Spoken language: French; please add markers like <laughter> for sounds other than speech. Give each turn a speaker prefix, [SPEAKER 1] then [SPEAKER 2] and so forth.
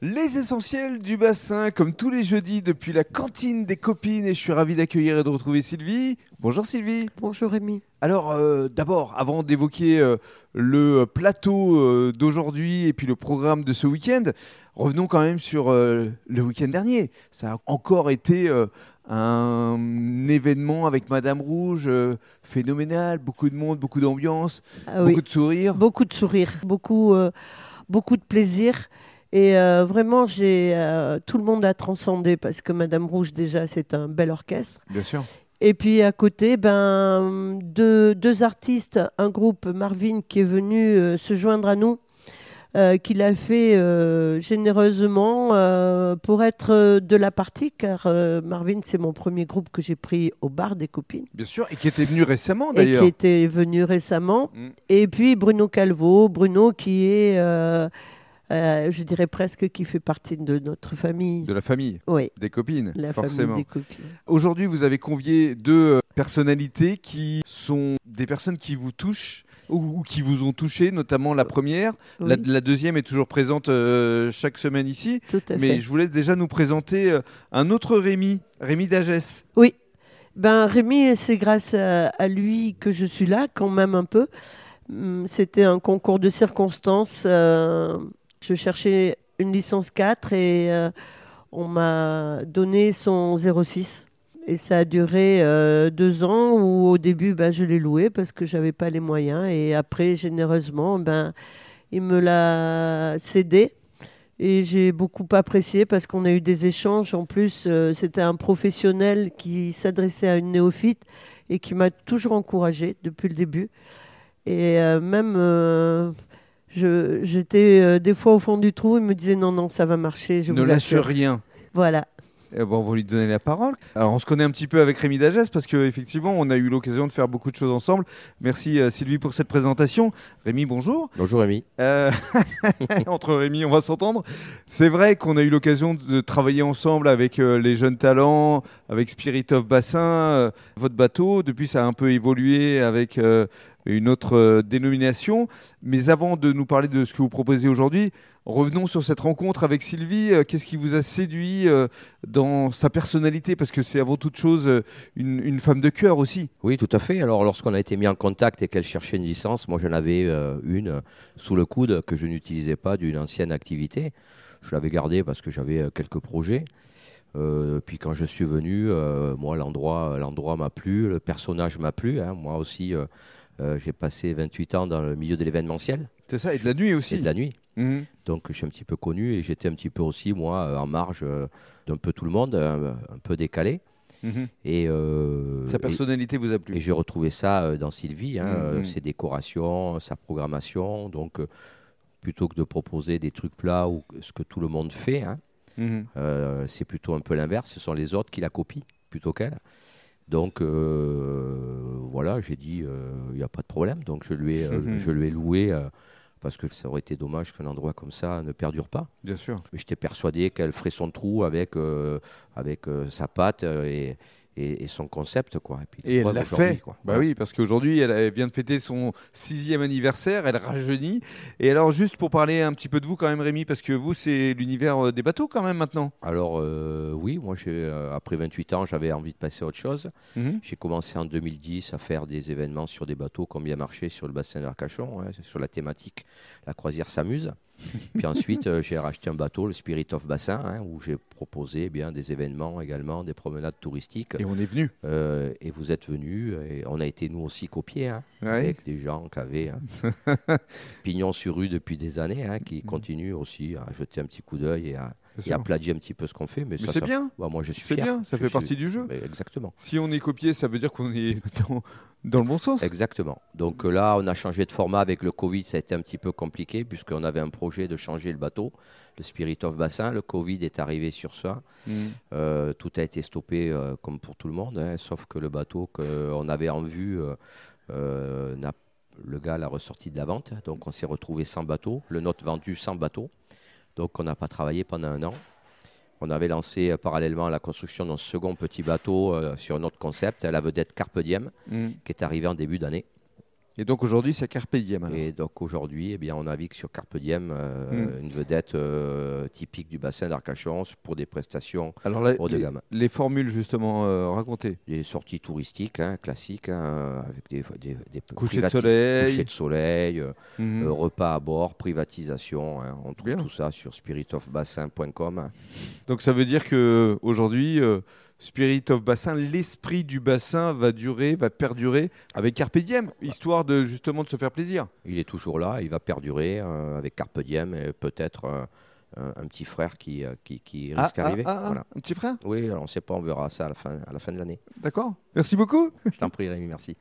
[SPEAKER 1] Les essentiels du bassin, comme tous les jeudis depuis la cantine des copines, et je suis ravi d'accueillir et de retrouver Sylvie. Bonjour Sylvie.
[SPEAKER 2] Bonjour Rémi.
[SPEAKER 1] Alors euh, d'abord, avant d'évoquer euh, le plateau euh, d'aujourd'hui et puis le programme de ce week-end, revenons quand même sur le week-end dernier. Ça a encore été un événement avec Madame Rouge phénoménal, beaucoup de monde, beaucoup d'ambiance,
[SPEAKER 2] Ah
[SPEAKER 1] beaucoup de sourires.
[SPEAKER 2] beaucoup de sourires, beaucoup, euh, beaucoup de plaisir. Et euh, vraiment, j'ai euh, tout le monde a transcendé parce que Madame Rouge, déjà, c'est un bel orchestre.
[SPEAKER 1] Bien sûr.
[SPEAKER 2] Et puis à côté, ben, deux, deux artistes, un groupe Marvin qui est venu euh, se joindre à nous, qui l'a fait généreusement pour être de la partie, car Marvin, c'est mon premier groupe que j'ai pris au bar des copines.
[SPEAKER 1] Bien sûr, et qui était venu récemment
[SPEAKER 2] et
[SPEAKER 1] d'ailleurs.
[SPEAKER 2] qui était venu récemment.
[SPEAKER 1] Mm.
[SPEAKER 2] Et puis Bruno Calvo, Bruno qui est, euh, je dirais presque, qui fait partie de notre famille.
[SPEAKER 1] De la famille,
[SPEAKER 2] Oui,
[SPEAKER 1] des copines,
[SPEAKER 2] la
[SPEAKER 1] forcément.
[SPEAKER 2] famille des copines.
[SPEAKER 1] Aujourd'hui, vous avez convié deux euh, personnalités qui sont des personnes qui vous touchent ou, qui vous ont touché, notamment la première. La,
[SPEAKER 2] Oui,
[SPEAKER 1] la deuxième est toujours présente euh, chaque semaine ici.
[SPEAKER 2] tout à
[SPEAKER 1] Mais
[SPEAKER 2] fait.
[SPEAKER 1] je vous laisse déjà nous présenter euh, un autre Rémi, Rémi Dagès.
[SPEAKER 2] Oui. Ben, Rémi, c'est grâce à, à lui que je suis là, quand même un peu. Hum, C'était un concours de circonstances. euh, je cherchais une licence 4 et euh, on m'a donné son 06. Et ça a duré euh, deux ans où au début, ben, je l'ai loué parce que j'avais pas les moyens. Et après, généreusement, ben, il me l'a cédé. Et j'ai beaucoup apprécié parce qu'on a eu des échanges. En plus, euh, c'était un professionnel qui s'adressait à une néophyte et qui m'a toujours encouragé depuis le début. Et même, j'étais euh, des fois au fond du trou, il me disait non, non, ça va marcher, je
[SPEAKER 1] ne
[SPEAKER 2] vous
[SPEAKER 1] lâche
[SPEAKER 2] assure.
[SPEAKER 1] rien.
[SPEAKER 2] Voilà.
[SPEAKER 1] Eh ben, on va lui donner la parole. Alors, on se connaît un petit peu avec Rémi Dagès parce qu'effectivement, on a eu l'occasion de faire beaucoup de choses ensemble. Merci euh, Sylvie pour cette présentation. Rémi, bonjour.
[SPEAKER 3] Bonjour Rémi.
[SPEAKER 1] Euh, <laughs> entre Rémi, on va s'entendre. C'est vrai qu'on a eu l'occasion de travailler ensemble avec euh, les jeunes talents, avec Spirit of Bassin, euh, votre bateau. Depuis, ça a un peu évolué avec euh, une autre euh, dénomination. Mais avant de nous parler de ce que vous proposez aujourd'hui, revenons sur cette rencontre avec Sylvie. Euh, Qu'est-ce qui vous a séduit euh, dans sa personnalité? Parce que c'est avant toute chose une, femme de cœur aussi.
[SPEAKER 3] Oui, tout à fait. Alors, lorsqu'on a été mis en contact et qu'elle cherchait une licence, moi j'en avais une sous le coude que je n'utilisais pas d'une ancienne activité. Je l'avais gardée parce que j'avais quelques projets. Puis quand je suis venu, moi l'endroit, l'endroit m'a plu, le personnage m'a plu. hein. Moi aussi, j'ai passé 28 ans dans le milieu de l'événementiel
[SPEAKER 1] C'est ça, et de la nuit aussi.
[SPEAKER 3] et de la nuit.
[SPEAKER 1] Mhm.
[SPEAKER 3] Donc je suis un petit peu connu et j'étais un petit peu aussi, moi, euh, en marge euh, d'un peu tout le monde, un, un peu décalé.
[SPEAKER 1] Mhm.
[SPEAKER 3] Et, euh,
[SPEAKER 1] Sa
[SPEAKER 3] et-
[SPEAKER 1] personnalité vous a plu
[SPEAKER 3] Et j'ai retrouvé ça euh, dans Sylvie, hein,
[SPEAKER 1] Mhm.
[SPEAKER 3] euh, ses décorations, sa programmation. Donc, euh, plutôt que de proposer des trucs plats ou ce que tout le monde fait, hein, euh, c'est plutôt un peu l'inverse. Ce sont les autres qui la copient plutôt qu'elle. Donc, euh, voilà, j'ai dit, euh, il n'y a pas de problème. Donc, je lui ai, euh,
[SPEAKER 1] Mhm.
[SPEAKER 3] je lui ai loué euh, parce que ça aurait été dommage qu'un endroit comme ça ne perdure pas.
[SPEAKER 1] Bien sûr.
[SPEAKER 3] Mais j'étais persuadé qu'elle ferait son trou avec, euh, avec euh, sa patte euh, et, et- et son concept. Quoi. Et, puis,
[SPEAKER 1] Et elle l'a fait.
[SPEAKER 3] quoi.
[SPEAKER 1] Bah oui, parce qu'aujourd'hui, elle, elle vient de fêter son sixième anniversaire, elle rajeunit. Et alors, juste pour parler un petit peu de vous quand même, Rémi, parce que vous, c'est l'univers euh, des bateaux quand même maintenant.
[SPEAKER 3] Alors euh, oui, moi euh, après 28 ans, j'avais envie de passer à autre chose.
[SPEAKER 1] Mhm.
[SPEAKER 3] J'ai commencé en 2010 à faire des événements sur des bateaux ont bien marché sur le bassin d'Arcachon, hein, sur la thématique La croisière s'amuse. <laughs> Puis ensuite, euh, j'ai racheté un bateau, le Spirit of Bassin, hein, où j'ai proposé eh bien des événements également, des promenades touristiques.
[SPEAKER 1] Et on est venu.
[SPEAKER 3] Euh, et vous êtes venus, et on a été nous aussi copiés, hein,
[SPEAKER 1] Ouais.
[SPEAKER 3] avec des gens qui avaient hein, <laughs> pignon sur rue depuis des années, hein, qui continuent aussi à jeter un petit coup d'œil et à, et plagier un petit peu ce qu'on fait. Mais,
[SPEAKER 1] Mais
[SPEAKER 3] ça,
[SPEAKER 1] c'est bien.
[SPEAKER 3] bah, moi, je suis
[SPEAKER 1] C'est
[SPEAKER 3] fier.
[SPEAKER 1] bien, ça
[SPEAKER 3] Je
[SPEAKER 1] fait
[SPEAKER 3] suis-
[SPEAKER 1] partie du jeu.
[SPEAKER 3] Mais Exactement.
[SPEAKER 1] Si on est copié, ça veut dire qu'on est <laughs> dans, dans le bon sens.
[SPEAKER 3] Exactement. Donc euh, là, on a changé de format avec le Covid. Ça a été un petit peu compliqué puisqu'on avait un projet de changer le bateau, le Spirit of Bassin. Le Covid est arrivé sur ça.
[SPEAKER 1] Mhm.
[SPEAKER 3] Euh, tout a été stoppé euh, comme pour tout le monde, hein, sauf que le bateau qu'on avait en vue, euh, n'a- le gars l'a ressorti de la vente. Donc on s'est retrouvé sans bateau. Le nôtre vendu sans bateau. Donc on n'a pas travaillé pendant un an. On avait lancé euh, parallèlement la construction d'un second petit bateau euh, sur notre concept, la vedette Carpe Diem,
[SPEAKER 1] Mhm.
[SPEAKER 3] qui est arrivé en début d'année.
[SPEAKER 1] Et donc aujourd'hui, c'est Carpe Diem. alors.
[SPEAKER 3] Et donc aujourd'hui, eh bien, on navigue sur Carpe Diem, euh,
[SPEAKER 1] Mm.
[SPEAKER 3] une vedette euh, typique du bassin d'Arcachon pour des prestations
[SPEAKER 1] Alors
[SPEAKER 3] haut de
[SPEAKER 1] les,
[SPEAKER 3] gamme.
[SPEAKER 1] les formules justement euh, racontées.
[SPEAKER 3] Des sorties touristiques hein, classiques, hein, avec des, des, des
[SPEAKER 1] de soleil.
[SPEAKER 3] coucher de soleil, repas à bord, privatisation. hein. on trouve
[SPEAKER 1] Bien.
[SPEAKER 3] tout ça sur spiritofbassin.com.
[SPEAKER 1] Donc ça veut dire que aujourd'hui, euh, Spirit of Bassin, l'esprit du bassin va durer, va perdurer avec Carpe Diem, histoire de justement de se faire plaisir.
[SPEAKER 3] Il est toujours là, il va perdurer euh, avec Carpe Diem et peut-être euh, un, un petit frère qui, euh, qui, qui
[SPEAKER 1] Ah,
[SPEAKER 3] risque
[SPEAKER 1] ah,
[SPEAKER 3] d'arriver.
[SPEAKER 1] ah, ah,
[SPEAKER 3] Voilà.
[SPEAKER 1] un petit frère,
[SPEAKER 3] Oui, alors on ne sait pas, on verra ça à la fin, à la fin de l'année.
[SPEAKER 1] d'accord Merci beaucoup.
[SPEAKER 3] Je t'en prie, Rémi, merci.